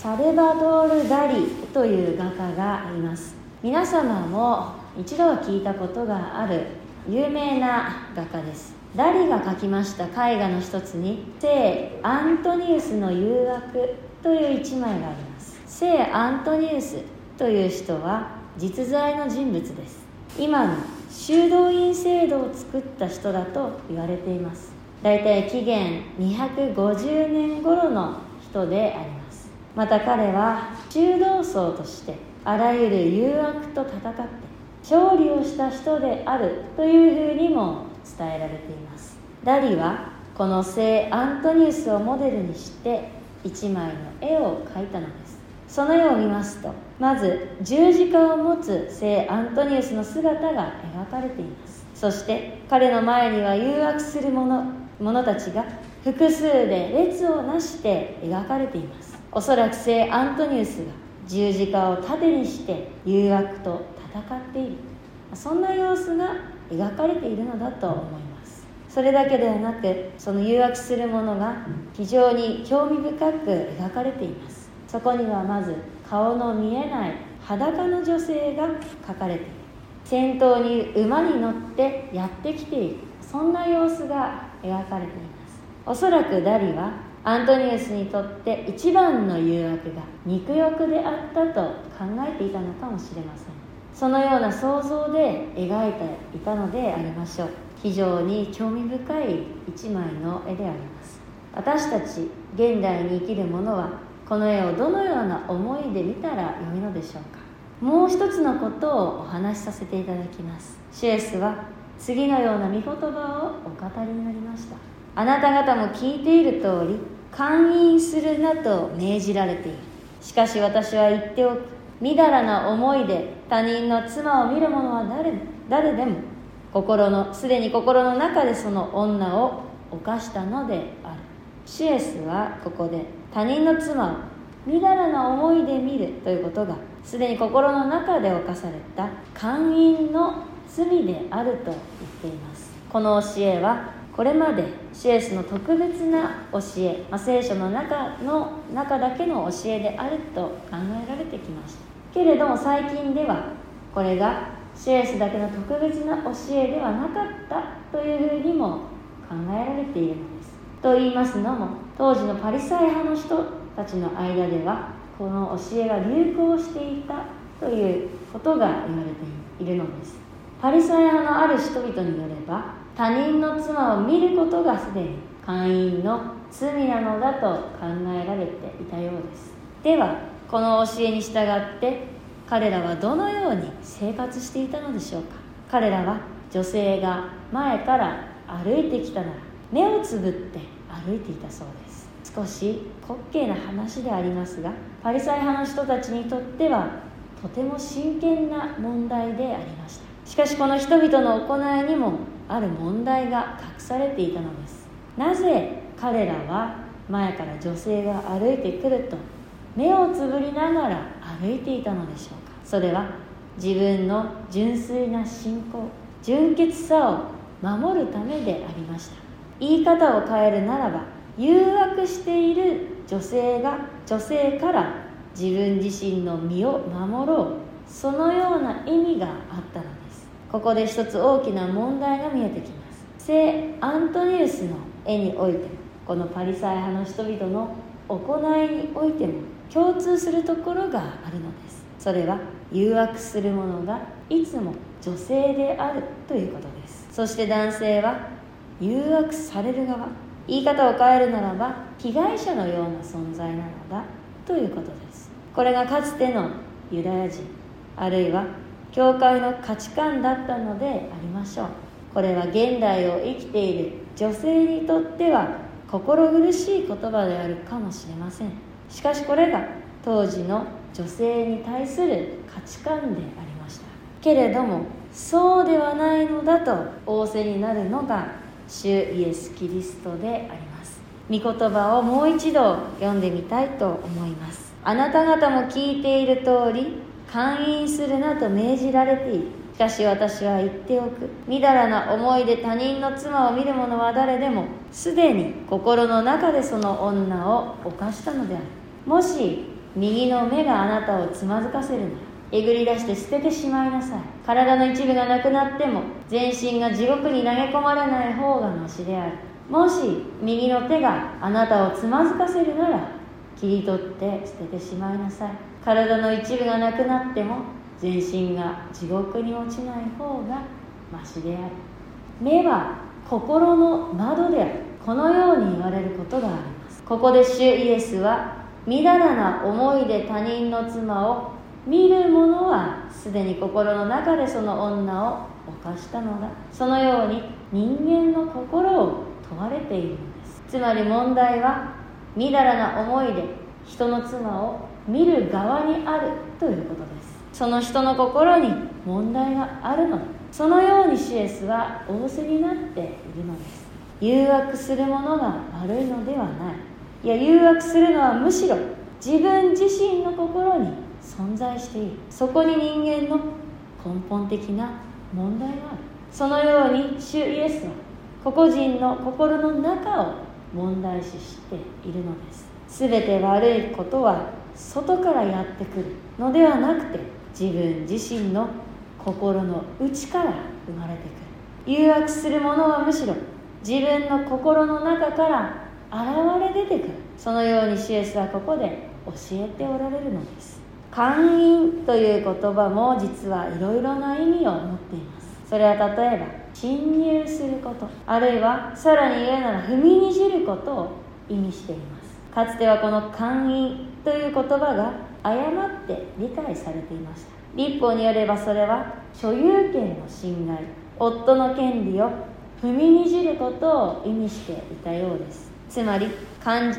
サルバドール・ダリという画家があります。皆様も一度は聞いたことがある有名な画家です。ダリが描きました絵画の一つに聖アントニウスの誘惑という一枚があります。聖アントニウスという人は実在の人物です。今の修道院制度を作った人だと言われています。大体紀元250年頃の人であります。また彼は修道僧としてあらゆる誘惑と戦って勝利をした人であるというふうにも伝えられています。ダリはこの聖アントニウスをモデルにして一枚の絵を描いたのです。その絵を見ますとまず十字架を持つ聖アントニウスの姿が描かれています。そして彼の前には誘惑する者者たちが複数で列をなして描かれています。おそらく聖アントニウスが十字架を盾にして誘惑と戦っている。そんな様子が描かれているのだと思います。それだけではなくその誘惑するものが非常に興味深く描かれています。そこにはまず顔の見えない裸の女性が描かれている。先頭に馬に乗ってやってきている。そんな様子が描かれています。おそらくダリはアントニウスにとって一番の誘惑が肉欲であったと考えていたのかもしれません。そのような想像で描いていたのでありましょう非常に興味深い一枚の絵であります。私たち現代に生きる者はこの絵をどのような思いで見たらよいのでしょうか。もう一つのことをお話しさせていただきます。シエスは次のような御言葉をお語りになりました。あなた方も聞いている通り勧誘するなと命じられている。しかし私は言っておく。みだらな思いで他人の妻を見る者は誰誰でも心のすでに心の中でその女を犯したのである。シエスはここで他人の妻をみだらな思いで見るということがすでに心の中で犯された勧誘の罪であると言っています。この教えはこれまでシエスの特別な教え、まあ、聖書の中の中だけの教えであると考えられてきました。けれども最近ではこれがシエスだけの特別な教えではなかったというふうにも考えられているのです。と言いますのも当時のパリサイ派の人たちの間ではこの教えが流行していたということが言われているのです。パリサイ派のある人々によれば他人の妻を見ることがすでに会員の罪なのだと考えられていたようです。ではこの教えに従って彼らはどのように生活していたのでしょうか？彼らは女性が前から歩いてきたなら目をつぶって歩いていたそうです。少し滑稽な話でありますがパリサイ派の人たちにとってはとても真剣な問題でありました。しかしこの人々の行いにもある問題が隠されていたのです。なぜ彼らは前から女性が歩いてくると目をつぶりながら歩いていたのでしょうか？それは自分の純粋な信仰純潔さを守るためでありました。言い方を変えるならば誘惑している女性が女性から自分自身の身を守ろう。そのような意味があったのです。ここで一つ大きな問題が見えてきます。聖アントニウスの絵においてもこのパリサイ派の人々の行いにおいても共通するところがあるのです。それは誘惑する者がいつも女性であるということです。そして男性は誘惑される側。言い方を変えるならば被害者のような存在なのだということです。これがかつてのユダヤ人あるいは教会の価値観だったのでありましょう。これは現代を生きている女性にとっては心苦しい言葉であるかもしれません。しかしこれが当時の女性に対する価値観でありました。けれどもそうではないのだと仰せになるのが主イエス・キリストであります。御言葉をもう一度読んでみたいと思います。あなた方も聞いている通り勧誘するなと命じられている。しかし私は言っておく。みだらな思いで他人の妻を見る者は誰でもすでに心の中でその女を犯したのである。もし右の目があなたをつまずかせるならえぐり出して捨ててしまいなさい。体の一部がなくなっても全身が地獄に投げ込まれない方がましである。もし右の手があなたをつまずかせるなら切り取って捨ててしまいなさい。体の一部がなくなっても全身が地獄に落ちない方がましである。目は心の窓である。このように言われることがあります。ここで主イエスはみだらな思いで他人の妻を見る者はすでに心の中でその女を犯したのだ。そのように人間の心を問われているのです。つまり問題はみだらな思いで人の妻を見る側にあるということです。その人の心に問題があるの。だそのようにシエスは仰せになっているのです。誘惑する者が悪いのではない。いや誘惑するのはむしろ自分自身の心に存在している。そこに人間の根本的な問題がある。そのように主イエスは個々人の心の中を問題視しているのです。全て悪いことは外からやってくるのではなくて自分自身の心の内から生まれてくる。誘惑する者はむしろ自分の心の中から現れ出てくる。そのようにシエスはここで教えておられるのです。勧誘という言葉も実はいろいろな意味を持っています。それは例えば侵入することあるいはさらに言うなら踏みにじることを意味しています。かつてはこの勧誘という言葉が誤って理解されていました。立法によればそれは所有権の侵害夫の権利を踏みにじることを意味していたようです。つまり勧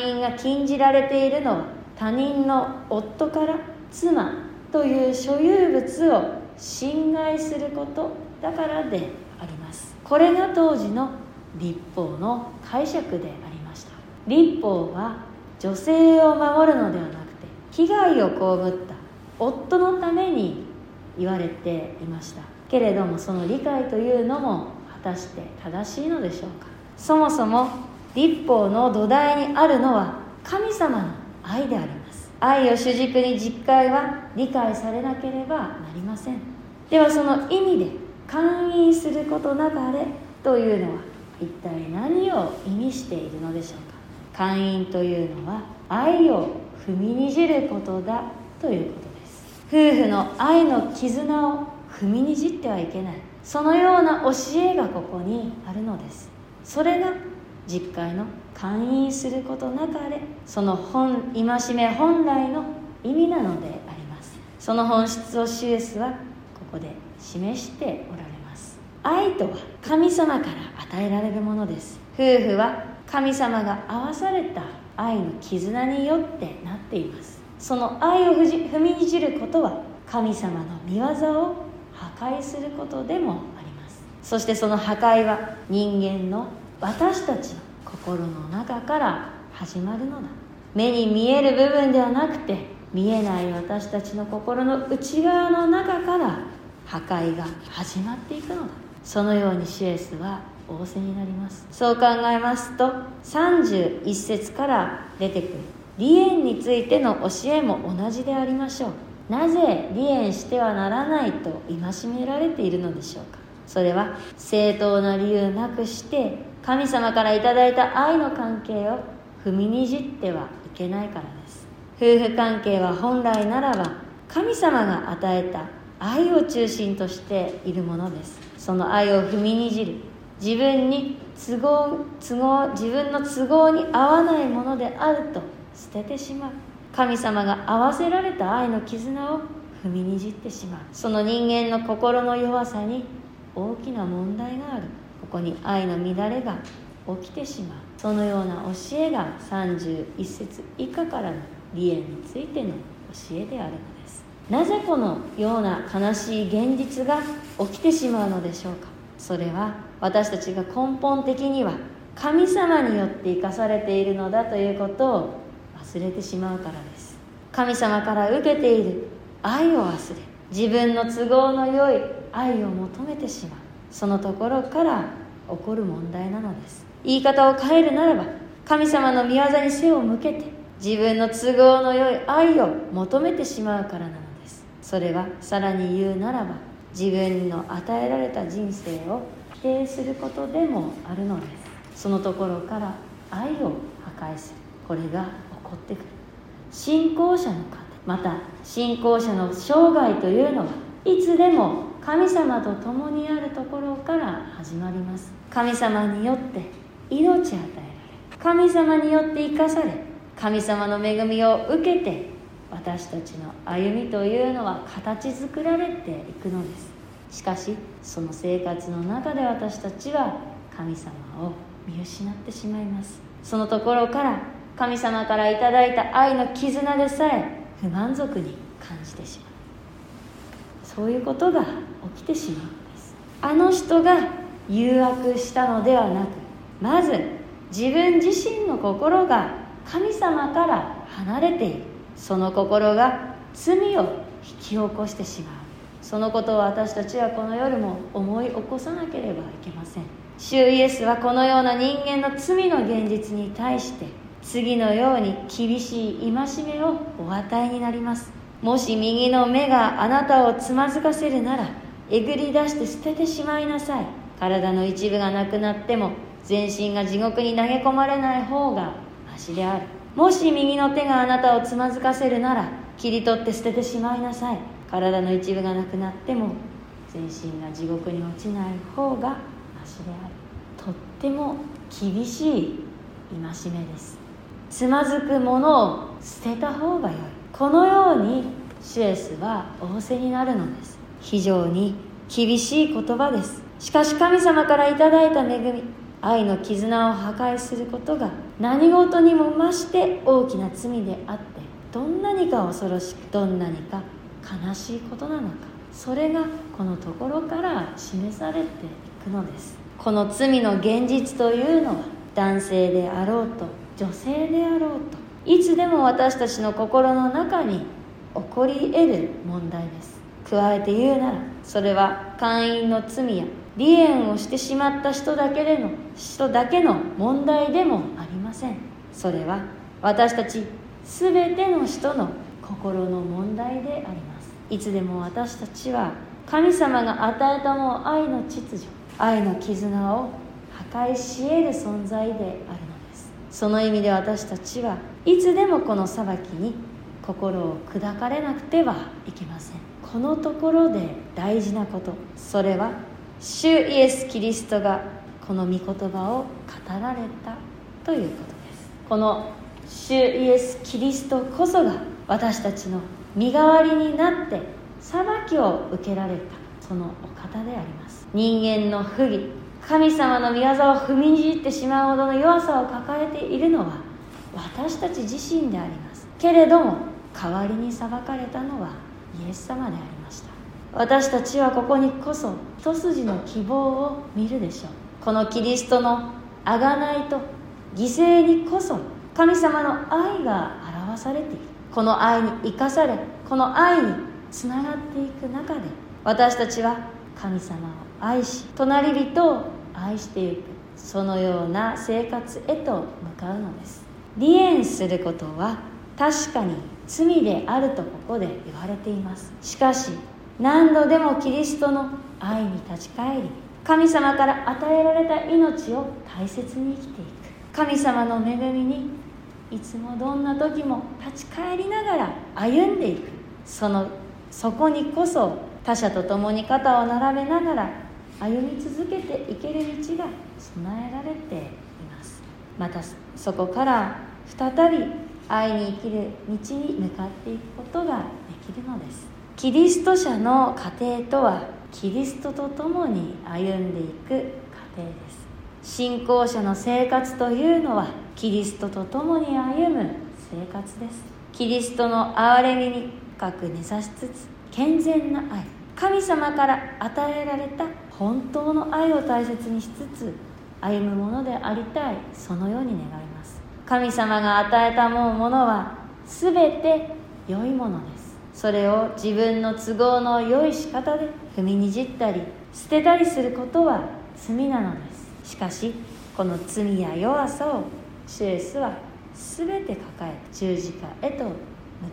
誘が禁じられているのは他人の夫から妻という所有物を侵害することだからであります。これが当時の立法の解釈でありました立法は女性を守るのではなくて危害を被った夫のために言われていました。けれどもその理解というのも果たして正しいのでしょうか？そもそも立法の土台にあるのは神様の愛であります。愛を主軸に実会は理解されなければなりません。ではその意味で勧誘することなかれというのは一体何を意味しているのでしょうか？勧誘というのは愛を踏みにじることだということです。夫婦の愛の絆を踏みにじってはいけない。そのような教えがここにあるのです。それが実会の勧誘することなかれその本戒め本来の意味なのでありますその本質をシエスはここで示しておられます愛とは神様から与えられるものです夫婦は神様が合わされた愛の絆によってなっています。その愛を踏みにじることは神様の御業を破壊することでもあります。そしてその破壊は人間の私たちの心の中から始まるのだ。目に見える部分ではなくて見えない私たちの心の内側の中から破壊が始まっていくのだ。そのようにシエスは仰せになります。そう考えますと31節から出てくる。離縁についての教えも同じでありましょう。なぜ離縁してはならないと戒められているのでしょうか。それは正当な理由なくして神様からいただいた愛の関係を踏みにじってはいけないからです。夫婦関係は本来ならば神様が与えた愛を中心としているものです。その愛を踏みにじる。自分に都合都合自分の都合に合わないものであると捨ててしまう。神様が合わせられた愛の絆を踏みにじってしまう。その人間の心の弱さに大きな問題がある。ここに愛の乱れが起きてしまう。そのような教えが31節以下からの離縁についての教えであるのです。なぜこのような悲しい現実が起きてしまうのでしょうか。それは私たちが根本的には神様によって生かされているのだということを忘れてしまうからです。神様から受けている愛を忘れ自分の都合の良い愛を求めてしまう。そのところから起こる問題なのです。言い方を変えるならば神様の御業に背を向けて自分の都合の良い愛を求めてしまうからなのです。それはさらに言うならば自分の与えられた人生を定することでもあるのです。そのところから愛を破壊するこれが起こってくる。信仰者の方また信仰者の生涯というのはいつでも神様と共にあるところから始まります。神様によって命与えられ神様によって生かされ神様の恵みを受けて私たちの歩みというのは形作られていくのです。しかしその生活の中で私たちは神様を見失ってしまいます。そのところから神様からいただいた愛の絆でさえ不満足に感じてしまう。そういうことが起きてしまうんです。あの人が誘惑したのではなくまず自分自身の心が神様から離れている。その心が罪を引き起こしてしまう。そのことを私たちはこの夜も思い起こさなければいけません。主イエスはこのような人間の罪の現実に対して次のように厳しい戒めをお与えになります。もし右の目があなたをつまずかせるならえぐり出して捨ててしまいなさい。体の一部がなくなっても全身が地獄に投げ込まれない方がましである。もし右の手があなたをつまずかせるなら切り取って捨ててしまいなさい。体の一部がなくなっても全身が地獄に落ちない方がましである。とっても厳しい戒めです。つまずくものを捨てた方がよい。このようにシュエスは仰せになるのです。非常に厳しい言葉です。しかし神様からいただいた恵み愛の絆を破壊することが何事にも増して大きな罪であってどんなにか恐ろしくどんなにか悲しいことなのか。それがこのところから示されていくのです。この罪の現実というのは男性であろうと女性であろうといつでも私たちの心の中に起こり得る問題です。加えて言うならそれは会員の罪や離縁をしてしまった人だけでの人だけの問題でもありません。それは私たち全ての人の心の問題であります。いつでも私たちは神様が与えたもう愛の秩序愛の絆を破壊し得る存在であるのです。その意味で私たちはいつでもこの裁きに心を砕かれなくてはいけません。このところで大事なこと。それは主イエス・キリストがこの御言葉を語られたということです。この主イエス・キリストこそが私たちの身代わりになって裁きを受けられたそのお方であります。人間の不義神様の御業を踏みにじってしまうほどの弱さを抱えているのは私たち自身であります。けれども代わりに裁かれたのはイエス様でありました。私たちはここにこそ一筋の希望を見るでしょう。このキリストの贖いと犠牲にこそ神様の愛が表されている。この愛に生かされこの愛につながっていく中で私たちは神様を愛し隣人を愛していくそのような生活へと向かうのです。離縁することは確かに罪であるとここで言われています。しかし何度でもキリストの愛に立ち返り神様から与えられた命を大切に生きていく。神様の恵みにいつもどんな時も立ち返りながら歩んでいく。そのそこにこそ他者と共に肩を並べながら歩み続けていける道が備えられています。またそこから再び愛に生きる道に向かっていくことができるのです。キリスト者の家庭とはキリストと共に歩んでいく家庭です。信仰者の生活というのはキリストと共に歩む生活です。キリストの憐れみに深く根ざしつつ健全な愛。神様から与えられた本当の愛を大切にしつつ歩むものでありたい。そのように願います。神様が与えたものは全て良いものです。それを自分の都合の良い仕方で踏みにじったり捨てたりすることは罪なのです。しかしこの罪や弱さをシュエスは全て抱え十字架へと向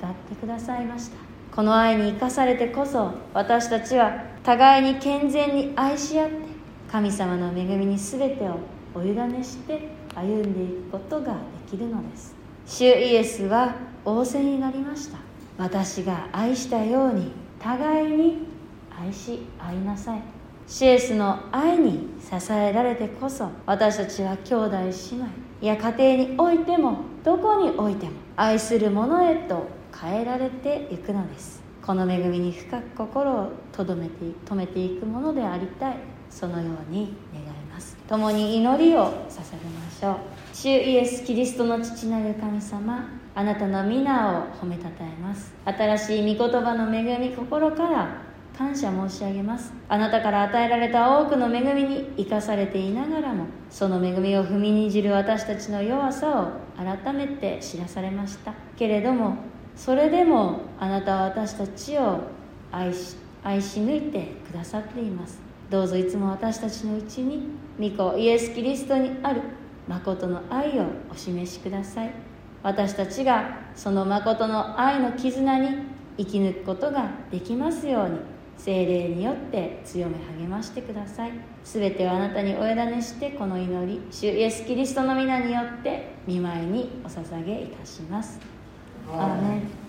かってくださいました。この愛に生かされてこそ私たちは互いに健全に愛し合って神様の恵みに全てをお委ねして歩んでいくことができるのです。主イエスは仰せになりました。私が愛したように互いに愛し合いなさい。シエスの愛に支えられてこそ私たちは兄弟姉妹。いや家庭においてもどこにおいても愛する者へと変えられていくのです。この恵みに深く心をとどめて止めていくものでありたい。そのように願います。共に祈りを捧げましょう。主イエス・キリストの父なる神様あなたの皆を褒めたたえます。新しい御言葉の恵み心から感謝申し上げます。あなたから与えられた多くの恵みに生かされていながらもその恵みを踏みにじる私たちの弱さを改めて知らされました。けれどもそれでもあなたは私たちを愛し愛し抜いてくださっています。どうぞいつも私たちのうちに御子イエス・キリストにある誠の愛をお示しください。私たちがその誠の愛の絆に生き抜くことができますように。精霊によって強め励ましてください。全てをあなたにお委ねしてこの祈り主イエス・キリストの皆によって見舞いにお捧げいたします。アーメン